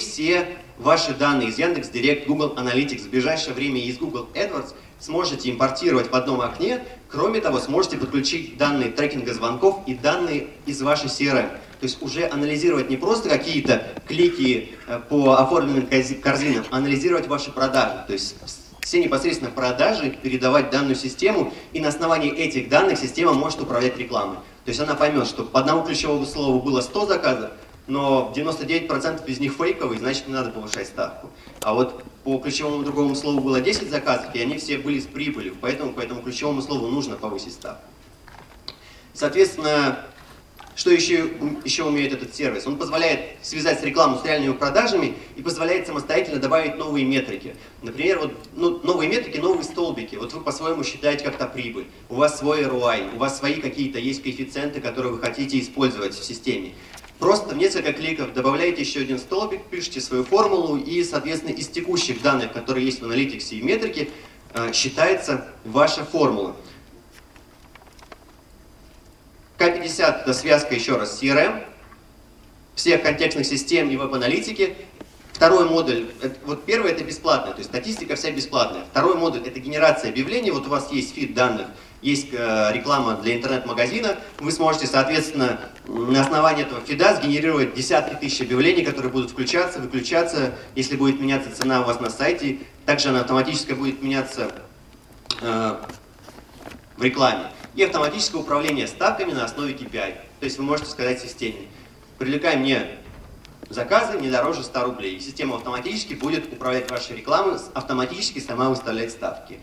все ваши данные из Яндекс Директ, Google Analytics в ближайшее время из Google AdWords сможете импортировать в одном окне. Кроме того, сможете подключить данные трекинга звонков и данные из вашей CRM. То есть уже анализировать не просто какие-то клики э, по оформленным корзинам, а анализировать ваши продажи. То есть все непосредственно продажи передавать данную систему, и на основании этих данных система может управлять рекламой. То есть она поймет, что по одному ключевому слову было 100 заказов, но 99% из них фейковые, значит не надо повышать ставку. А вот по ключевому другому слову было 10 заказов, и они все были с прибылью, поэтому по этому ключевому слову нужно повысить ставку. Соответственно, что еще, еще умеет этот сервис? Он позволяет связать рекламу с реальными продажами и позволяет самостоятельно добавить новые метрики. Например, вот, ну, новые метрики, новые столбики. Вот вы по-своему считаете как-то прибыль. У вас свой ROI, у вас свои какие-то есть коэффициенты, которые вы хотите использовать в системе. Просто в несколько кликов добавляете еще один столбик, пишите свою формулу и, соответственно, из текущих данных, которые есть в аналитиксе и метрике, э, считается ваша формула. К50 это связка еще раз CRM, всех контекстных систем и веб-аналитики. Второй модуль, вот первый это бесплатно, то есть статистика вся бесплатная. Второй модуль это генерация объявлений, вот у вас есть фид данных, есть э, реклама для интернет-магазина, вы сможете, соответственно, на основании этого фида сгенерировать десятки тысяч объявлений, которые будут включаться, выключаться, если будет меняться цена у вас на сайте. Также она автоматически будет меняться э, в рекламе. И автоматическое управление ставками на основе KPI. То есть вы можете сказать системе, привлекай мне заказы не дороже 100 рублей. И система автоматически будет управлять вашей рекламой, автоматически сама выставлять ставки.